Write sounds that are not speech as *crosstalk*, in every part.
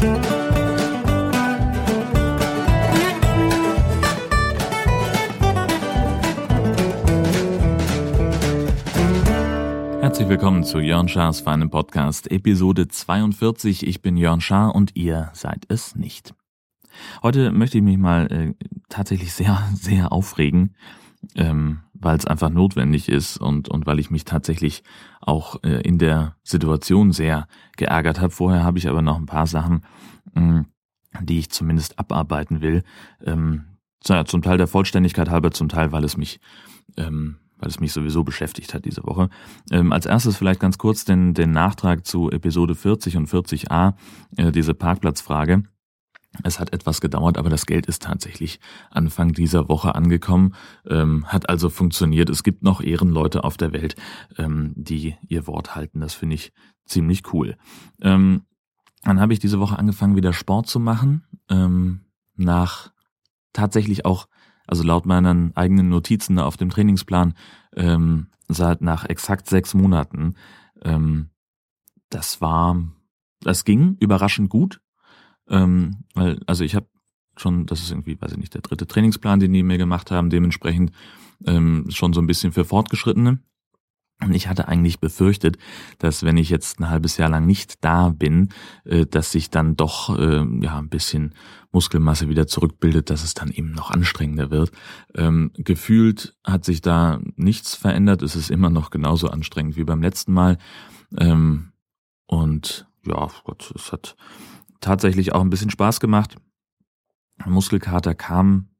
Herzlich willkommen zu Jörn Schars feinem Podcast, Episode 42. Ich bin Jörn Schaar und ihr seid es nicht. Heute möchte ich mich mal äh, tatsächlich sehr, *laughs* sehr aufregen, ähm, weil es einfach notwendig ist und, und weil ich mich tatsächlich auch äh, in der Situation sehr geärgert habe. Vorher habe ich aber noch ein paar Sachen, mh, die ich zumindest abarbeiten will. Ähm, zum Teil der Vollständigkeit halber, zum Teil, weil es mich ähm, weil es mich sowieso beschäftigt hat diese Woche. Ähm, als erstes vielleicht ganz kurz den, den Nachtrag zu Episode 40 und 40a, äh, diese Parkplatzfrage. Es hat etwas gedauert, aber das Geld ist tatsächlich Anfang dieser Woche angekommen, ähm, hat also funktioniert. Es gibt noch Ehrenleute auf der Welt, ähm, die ihr Wort halten. Das finde ich ziemlich cool. Ähm, dann habe ich diese Woche angefangen, wieder Sport zu machen, ähm, nach tatsächlich auch, also laut meinen eigenen Notizen auf dem Trainingsplan, ähm, seit nach exakt sechs Monaten. Ähm, das war, das ging überraschend gut. Ähm, weil, also ich habe schon, das ist irgendwie, weiß ich nicht, der dritte Trainingsplan, den die mir gemacht haben, dementsprechend ähm, schon so ein bisschen für Fortgeschrittene. Und ich hatte eigentlich befürchtet, dass wenn ich jetzt ein halbes Jahr lang nicht da bin, äh, dass sich dann doch äh, ja ein bisschen Muskelmasse wieder zurückbildet, dass es dann eben noch anstrengender wird. Ähm, gefühlt hat sich da nichts verändert. Es ist immer noch genauso anstrengend wie beim letzten Mal. Ähm, und ja, Gott, es hat tatsächlich auch ein bisschen Spaß gemacht. Muskelkater kam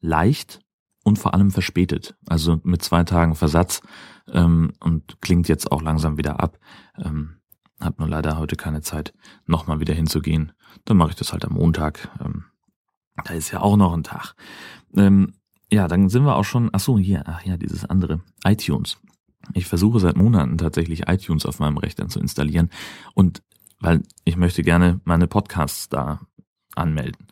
leicht und vor allem verspätet, also mit zwei Tagen Versatz ähm, und klingt jetzt auch langsam wieder ab. Ähm, hab nur leider heute keine Zeit, nochmal wieder hinzugehen. Dann mache ich das halt am Montag. Ähm, da ist ja auch noch ein Tag. Ähm, ja, dann sind wir auch schon, ach so, hier, ach ja, dieses andere, iTunes. Ich versuche seit Monaten tatsächlich iTunes auf meinem Rechner zu installieren und weil ich möchte gerne meine Podcasts da anmelden.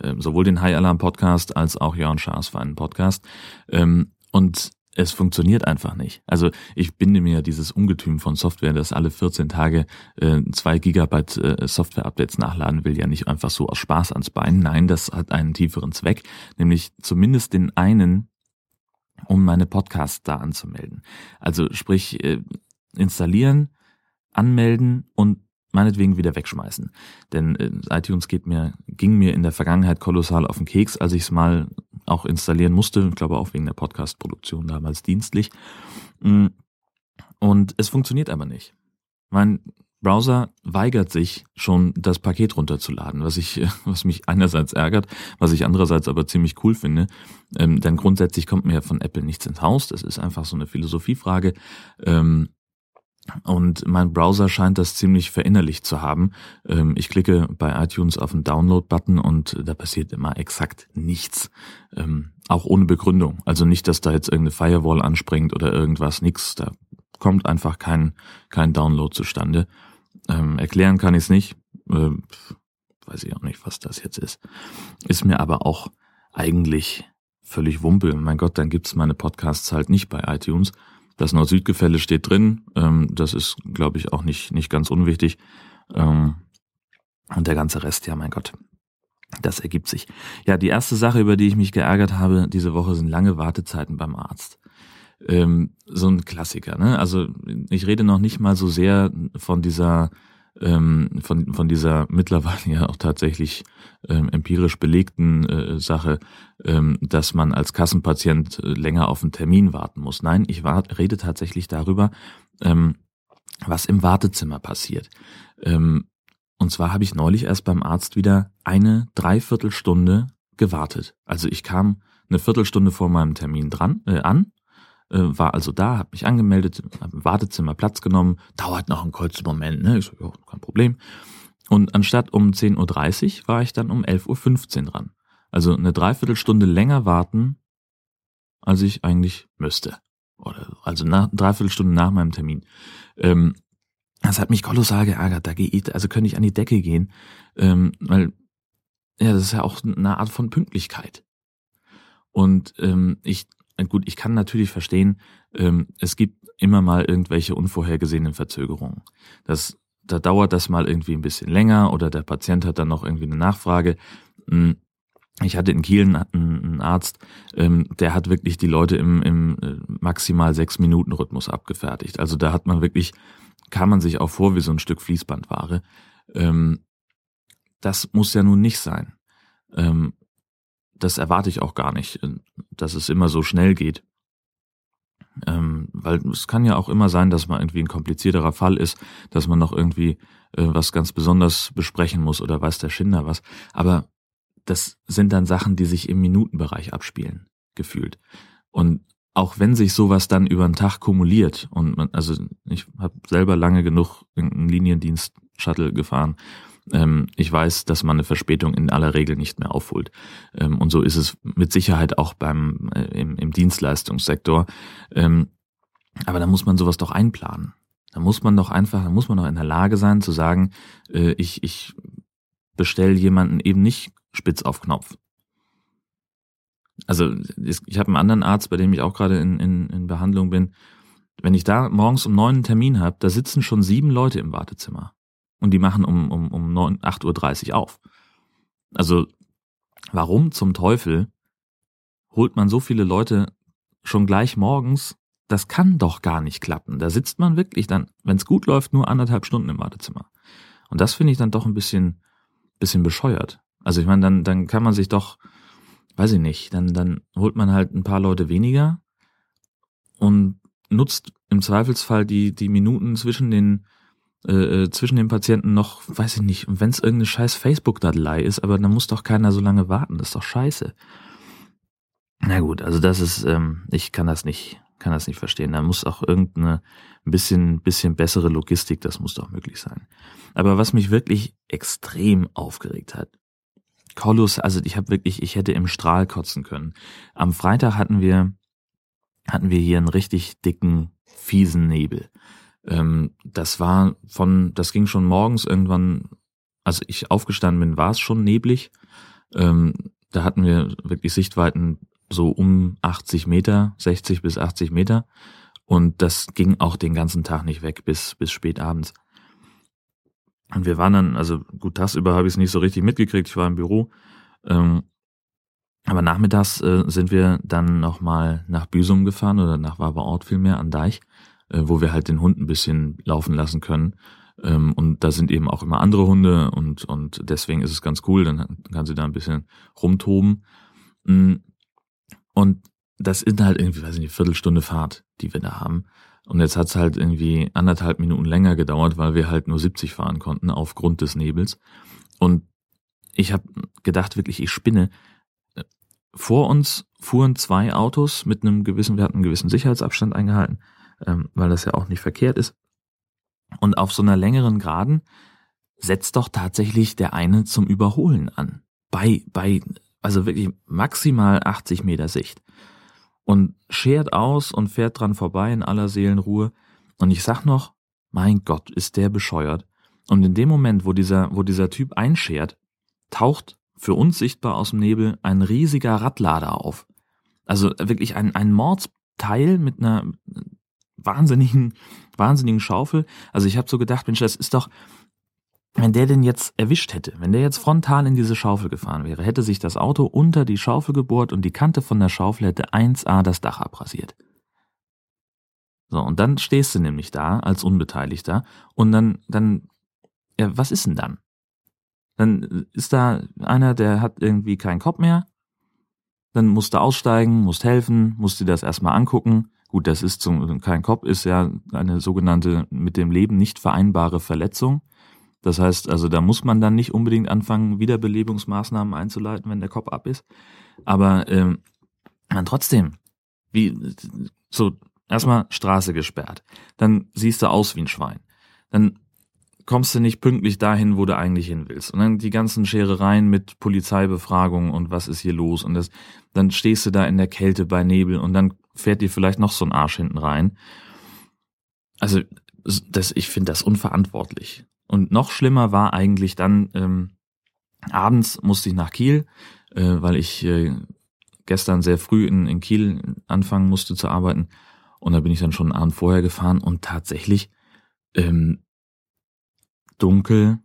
Ähm, sowohl den High Alarm Podcast als auch Jörn Schaas für einen Podcast. Ähm, und es funktioniert einfach nicht. Also ich binde mir dieses Ungetüm von Software, das alle 14 Tage äh, zwei Gigabyte äh, Software-Updates nachladen will, ja nicht einfach so aus Spaß ans Bein. Nein, das hat einen tieferen Zweck, nämlich zumindest den einen, um meine Podcasts da anzumelden. Also sprich, äh, installieren, anmelden und meinetwegen wieder wegschmeißen. Denn äh, iTunes geht mir, ging mir in der Vergangenheit kolossal auf den Keks, als ich es mal auch installieren musste. Ich glaube auch wegen der Podcast-Produktion damals dienstlich. Mm. Und es funktioniert aber nicht. Mein Browser weigert sich schon, das Paket runterzuladen, was ich, *laughs* was mich einerseits ärgert, was ich andererseits aber ziemlich cool finde. Ähm, denn grundsätzlich kommt mir ja von Apple nichts ins Haus. Das ist einfach so eine Philosophiefrage. Ähm, und mein Browser scheint das ziemlich verinnerlicht zu haben. Ähm, ich klicke bei iTunes auf den Download-Button und da passiert immer exakt nichts. Ähm, auch ohne Begründung. Also nicht, dass da jetzt irgendeine Firewall anspringt oder irgendwas, nix. Da kommt einfach kein, kein Download zustande. Ähm, erklären kann ich es nicht. weiß ich auch nicht, was das jetzt ist. Ist mir aber auch eigentlich völlig Wumpe. Mein Gott, dann gibt's meine Podcasts halt nicht bei iTunes. Das Nord-Süd-Gefälle steht drin. Ähm, das ist, glaube ich, auch nicht, nicht ganz unwichtig. Ähm, und der ganze Rest, ja, mein Gott. Das ergibt sich. Ja, die erste Sache, über die ich mich geärgert habe diese Woche, sind lange Wartezeiten beim Arzt. Ähm, so ein Klassiker, ne? Also ich rede noch nicht mal so sehr von dieser ähm, von, von dieser mittlerweile ja auch tatsächlich ähm, empirisch belegten äh, Sache, ähm, dass man als Kassenpatient äh, länger auf einen Termin warten muss. Nein, ich war, rede tatsächlich darüber, ähm, was im Wartezimmer passiert. Ähm, und zwar habe ich neulich erst beim Arzt wieder eine Dreiviertelstunde gewartet. Also ich kam eine Viertelstunde vor meinem Termin dran äh, an äh, war also da, habe mich angemeldet, habe im Wartezimmer Platz genommen, dauert noch einen kurzen Moment, ne? Ich so, ja, kein Problem. Und anstatt um 10.30 Uhr war ich dann um 11.15 Uhr dran. Also eine Dreiviertelstunde länger warten, als ich eigentlich müsste. Oder also nach, Dreiviertelstunde nach meinem Termin. Ähm, das hat mich kolossal geärgert. Da gehe ich, also könnte ich an die Decke gehen, ähm, weil ja, das ist ja auch eine Art von Pünktlichkeit. Und ähm, ich gut, ich kann natürlich verstehen, ähm, es gibt immer mal irgendwelche unvorhergesehenen Verzögerungen. Das da dauert das mal irgendwie ein bisschen länger oder der Patient hat dann noch irgendwie eine Nachfrage. Hm, ich hatte in Kiel einen Arzt, ähm, der hat wirklich die Leute im, im äh, maximal sechs Minuten Rhythmus abgefertigt. Also da hat man wirklich, kam man sich auch vor wie so ein Stück Fließbandware. Ähm, das muss ja nun nicht sein. Das erwarte ich auch gar nicht, äh, dass es immer so schnell geht. Ähm, weil es kann ja auch immer sein, dass man irgendwie ein komplizierterer Fall ist, dass man noch irgendwie äh, was ganz besonders besprechen muss oder weiß der Schinder was. Aber das sind dann Sachen, die sich im Minutenbereich abspielen, gefühlt. Und auch wenn sich sowas dann über den Tag kumuliert und man, also ich habe selber lange genug einen Liniendienst Shuttle gefahren. Ähm, ich weiß, dass man eine Verspätung in aller Regel nicht mehr aufholt. Ähm, und so ist es mit Sicherheit auch beim äh, im, im Dienstleistungssektor. Ähm, aber da muss man sowas doch einplanen. Da muss man doch einfach, da muss man doch in der Lage sein zu sagen, äh, ich, ich bestelle jemanden eben nicht spitz auf Knopf. Also ich habe einen anderen Arzt, bei dem ich auch gerade in, in, in Behandlung bin. Wenn ich da morgens um neun einen Termin habe, da sitzen schon sieben Leute im Wartezimmer. Und die machen um, um, um 8.30 Uhr auf. Also warum zum Teufel holt man so viele Leute schon gleich morgens? Das kann doch gar nicht klappen. Da sitzt man wirklich dann, wenn es gut läuft, nur anderthalb Stunden im Wartezimmer. Und das finde ich dann doch ein bisschen, bisschen bescheuert. Also ich meine, dann, dann kann man sich doch, weiß ich nicht, dann, dann holt man halt ein paar Leute weniger und nutzt im Zweifelsfall die, die Minuten zwischen den, äh, äh zwischen den Patienten noch, weiß ich nicht, wenn es irgendeine scheiß Facebook-Datei ist, aber dann muss doch keiner so lange warten, das ist doch scheiße. Na gut, also das ist, ähm, ich kann das nicht, kann das nicht verstehen. Da muss auch irgendeine ein bisschen, bisschen bessere Logistik, das muss doch möglich sein. Aber was mich wirklich extrem aufgeregt hat, Kolus, also ich habe wirklich, ich hätte im Strahl kotzen können. Am Freitag hatten wir, hatten wir hier einen richtig dicken, fiesen Nebel. Ähm, das war von, das ging schon morgens irgendwann, als ich aufgestanden bin, war es schon neblig. Ähm, da hatten wir wirklich Sichtweiten so um 80 Meter, 60 bis 80 Meter. Und das ging auch den ganzen Tag nicht weg bis, bis spät abends. Und wir waren dann, also gut, tagsüber habe ich es nicht so richtig mitgekriegt, ich war im Büro. Ähm, aber nachmittags äh, sind wir dann nochmal nach Büsum gefahren oder nach Waberort vielmehr an Deich, äh, wo wir halt den Hund ein bisschen laufen lassen können. Ähm, und da sind eben auch immer andere Hunde und, und deswegen ist es ganz cool, dann kann sie da ein bisschen rumtoben. Mm. Und das ist halt irgendwie, weiß ich nicht, Viertelstunde Fahrt, die wir da haben. Und jetzt hat's halt irgendwie anderthalb Minuten länger gedauert, weil wir halt nur 70 fahren konnten aufgrund des Nebels. Und ich habe gedacht, wirklich, ich spinne. Vor uns fuhren zwei Autos mit einem gewissen, wir hatten einen gewissen Sicherheitsabstand eingehalten, ähm, weil das ja auch nicht verkehrt ist. Und auf so einer längeren Geraden setzt doch tatsächlich der eine zum Überholen an. Bei, bei, also wirklich maximal 80 Meter Sicht und schert aus und fährt dran vorbei in aller Seelenruhe. Und ich sag noch, mein Gott, ist der bescheuert. Und in dem Moment, wo dieser, wo dieser Typ einschert, taucht für uns sichtbar aus dem Nebel ein riesiger Radlader auf. Also wirklich ein, ein Mordsteil mit einer wahnsinnigen, wahnsinnigen Schaufel. Also ich habe so gedacht, Mensch, das ist doch, wenn der den jetzt erwischt hätte, wenn der jetzt frontal in diese Schaufel gefahren wäre, hätte sich das Auto unter die Schaufel gebohrt und die Kante von der Schaufel hätte 1A das Dach abrasiert. So, und dann stehst du nämlich da als Unbeteiligter und dann, dann, ja, was ist denn dann? Dann ist da einer, der hat irgendwie keinen Kopf mehr, dann musst du aussteigen, musst helfen, musst dir das erstmal angucken. Gut, das ist zum, kein Kopf, ist ja eine sogenannte mit dem Leben nicht vereinbare Verletzung. Das heißt, also da muss man dann nicht unbedingt anfangen, Wiederbelebungsmaßnahmen einzuleiten, wenn der Kopf ab ist. Aber ähm, dann trotzdem, wie so erstmal Straße gesperrt, dann siehst du aus wie ein Schwein, dann kommst du nicht pünktlich dahin, wo du eigentlich hin willst. Und dann die ganzen Scherereien mit Polizeibefragung und was ist hier los und das, dann stehst du da in der Kälte bei Nebel und dann fährt dir vielleicht noch so ein Arsch hinten rein. Also das, ich finde das unverantwortlich. Und noch schlimmer war eigentlich dann, ähm, abends musste ich nach Kiel, äh, weil ich äh, gestern sehr früh in, in Kiel anfangen musste zu arbeiten. Und da bin ich dann schon einen Abend vorher gefahren und tatsächlich, ähm, dunkel,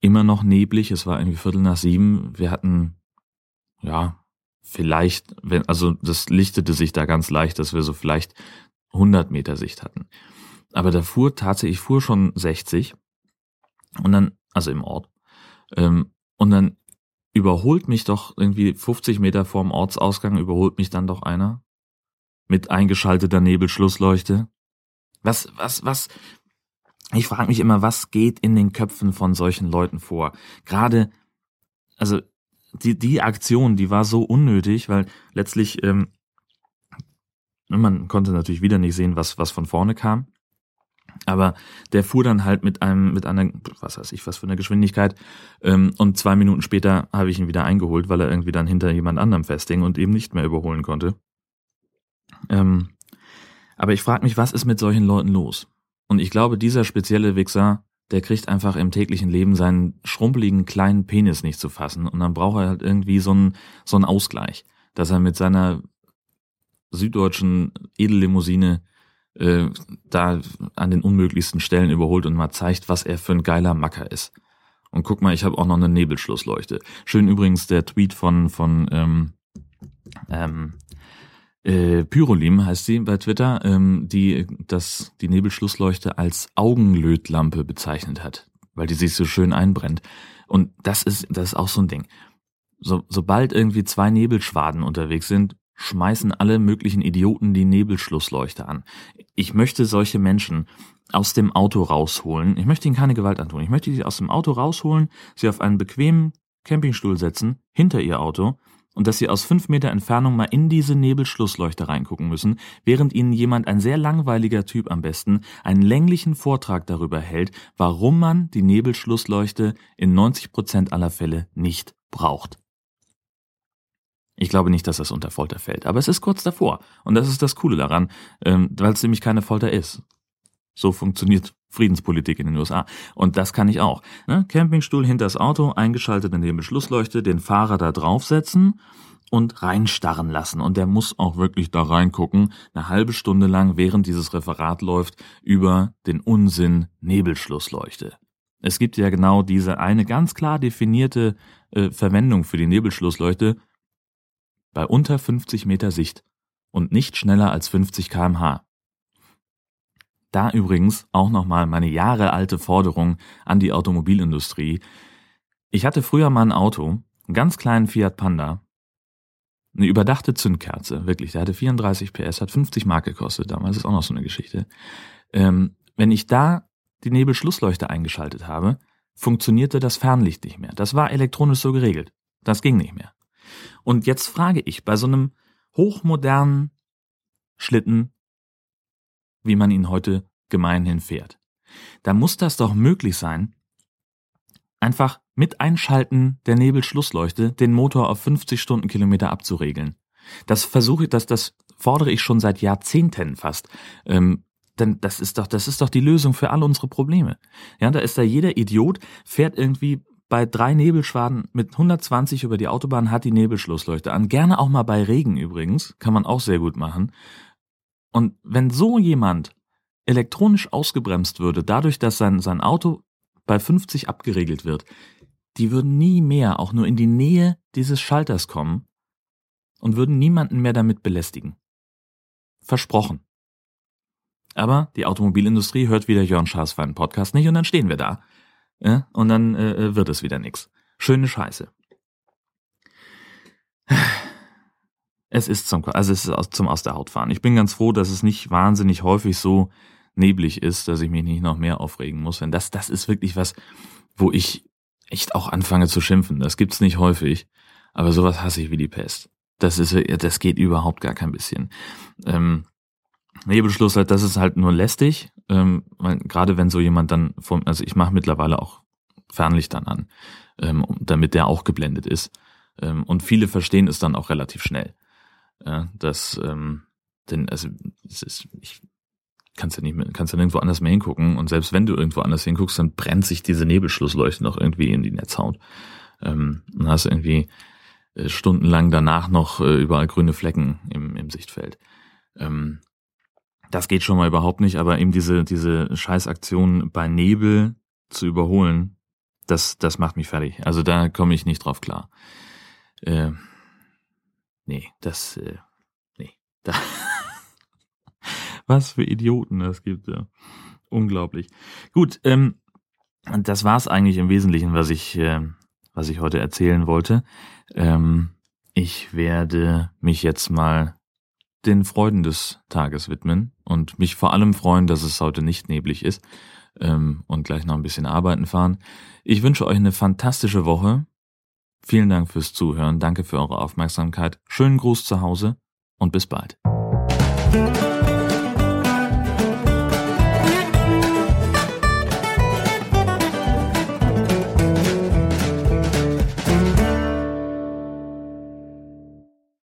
immer noch neblig, es war irgendwie Viertel nach sieben. Wir hatten, ja, vielleicht, wenn, also das lichtete sich da ganz leicht, dass wir so vielleicht 100 Meter Sicht hatten. Aber da fuhr tatsächlich, ich fuhr schon 60 und dann, also im Ort, ähm, und dann überholt mich doch irgendwie 50 Meter vorm Ortsausgang, überholt mich dann doch einer mit eingeschalteter Nebelschlussleuchte. Was, was, was, ich frage mich immer, was geht in den Köpfen von solchen Leuten vor? Gerade, also die, die Aktion, die war so unnötig, weil letztlich, ähm, man konnte natürlich wieder nicht sehen, was, was von vorne kam. Aber der fuhr dann halt mit einem, mit einer, was weiß ich, was für eine Geschwindigkeit. Ähm, und zwei Minuten später habe ich ihn wieder eingeholt, weil er irgendwie dann hinter jemand anderem festhing und eben nicht mehr überholen konnte. Ähm, aber ich frage mich, was ist mit solchen Leuten los? Und ich glaube, dieser spezielle Wichser, der kriegt einfach im täglichen Leben seinen schrumpeligen kleinen Penis nicht zu fassen und dann braucht er halt irgendwie so einen, so einen Ausgleich, dass er mit seiner süddeutschen Edellimousine äh, da an den unmöglichsten Stellen überholt und mal zeigt, was er für ein geiler Macker ist. Und guck mal, ich habe auch noch eine Nebelschlussleuchte. Schön übrigens der Tweet von von ähm, ähm, äh, Pyrolim heißt sie bei Twitter, ähm, die das die Nebelschlussleuchte als Augenlötlampe bezeichnet hat, weil die sich so schön einbrennt. Und das ist das ist auch so ein Ding. So, sobald irgendwie zwei Nebelschwaden unterwegs sind, schmeißen alle möglichen Idioten die Nebelschlussleuchte an. Ich möchte solche Menschen aus dem Auto rausholen. Ich möchte ihnen keine Gewalt antun. Ich möchte sie aus dem Auto rausholen, sie auf einen bequemen Campingstuhl setzen, hinter ihr Auto, und dass sie aus fünf Meter Entfernung mal in diese Nebelschlussleuchte reingucken müssen, während ihnen jemand, ein sehr langweiliger Typ am besten, einen länglichen Vortrag darüber hält, warum man die Nebelschlussleuchte in 90 Prozent aller Fälle nicht braucht. Ich glaube nicht, dass das unter Folter fällt, aber es ist kurz davor. Und das ist das Coole daran, ähm, weil es nämlich keine Folter ist. So funktioniert Friedenspolitik in den USA. Und das kann ich auch. Ne? Campingstuhl hinter das Auto, eingeschaltet in den Beschlussleuchte, den Fahrer da draufsetzen und reinstarren lassen. Und der muss auch wirklich da reingucken, eine halbe Stunde lang, während dieses Referat läuft, über den Unsinn Nebelschlussleuchte. Es gibt ja genau diese eine ganz klar definierte äh, Verwendung für die Nebelschlussleuchte, bei unter 50 Meter Sicht und nicht schneller als 50 kmh. Da übrigens auch nochmal meine jahrealte Forderung an die Automobilindustrie. Ich hatte früher mal ein Auto, einen ganz kleinen Fiat Panda, eine überdachte Zündkerze, wirklich, der hatte 34 PS, hat 50 Mark gekostet damals, ist auch noch so eine Geschichte. Ähm, wenn ich da die Nebelschlussleuchte eingeschaltet habe, funktionierte das Fernlicht nicht mehr. Das war elektronisch so geregelt. Das ging nicht mehr. Und jetzt frage ich bei so einem hochmodernen Schlitten, wie man ihn heute gemeinhin fährt, da muss das doch möglich sein, einfach mit Einschalten der Nebelschlussleuchte den Motor auf 50 Stundenkilometer abzuregeln. Das versuche ich, das, das fordere ich schon seit Jahrzehnten fast. Ähm, denn das ist doch, das ist doch die Lösung für alle unsere Probleme. Ja, da ist da jeder Idiot, fährt irgendwie bei drei Nebelschwaden mit 120 über die Autobahn hat die Nebelschlussleuchte an. Gerne auch mal bei Regen übrigens, kann man auch sehr gut machen. Und wenn so jemand elektronisch ausgebremst würde, dadurch, dass sein, sein Auto bei 50 abgeregelt wird, die würden nie mehr auch nur in die Nähe dieses Schalters kommen und würden niemanden mehr damit belästigen. Versprochen. Aber die Automobilindustrie hört wieder Jörn Schaas für einen Podcast nicht und dann stehen wir da ja, und dann äh, äh, wird es wieder nix. Schöne Scheiße. Es ist zum, also es ist zum aus der Haut fahren. Ich bin ganz froh, dass es nicht wahnsinnig häufig so neblig ist, dass ich mich nicht noch mehr aufregen muss. Denn das, das ist wirklich was, wo ich echt auch anfange zu schimpfen. Das gibt's nicht häufig, aber sowas hasse ich wie die Pest. Das ist, das geht überhaupt gar kein bisschen. Ähm, Nebelschluss halt, das ist halt nur lästig, ähm, gerade wenn so jemand dann vom, also ich mache mittlerweile auch Fernlicht dann an, ähm, damit der auch geblendet ist. Ähm, und viele verstehen es dann auch relativ schnell. Ja, dass, ähm, denn also es ist, ich kannst ja nicht mehr, kannst ja nirgendwo anders mehr hingucken und selbst wenn du irgendwo anders hinguckst, dann brennt sich diese Nebelschlussleuchte noch irgendwie in die Netzhaut. Ähm, und hast irgendwie äh, stundenlang danach noch äh, überall grüne Flecken im, im Sichtfeld. Ähm, das geht schon mal überhaupt nicht, aber eben diese, diese Scheißaktion bei Nebel, zu überholen, das, das macht mich fertig. Also da komme ich nicht drauf klar. Äh, nee, das, äh, nee. Da *laughs* Was für Idioten es gibt, ja. Unglaublich. Gut, ähm, das war's eigentlich im Wesentlichen, was ich, äh, was ich heute erzählen wollte. Ähm, ich werde mich jetzt mal den Freuden des Tages widmen und mich vor allem freuen, dass es heute nicht neblig ist ähm, und gleich noch ein bisschen arbeiten fahren. Ich wünsche euch eine fantastische Woche. Vielen Dank fürs Zuhören, danke für eure Aufmerksamkeit, schönen Gruß zu Hause und bis bald.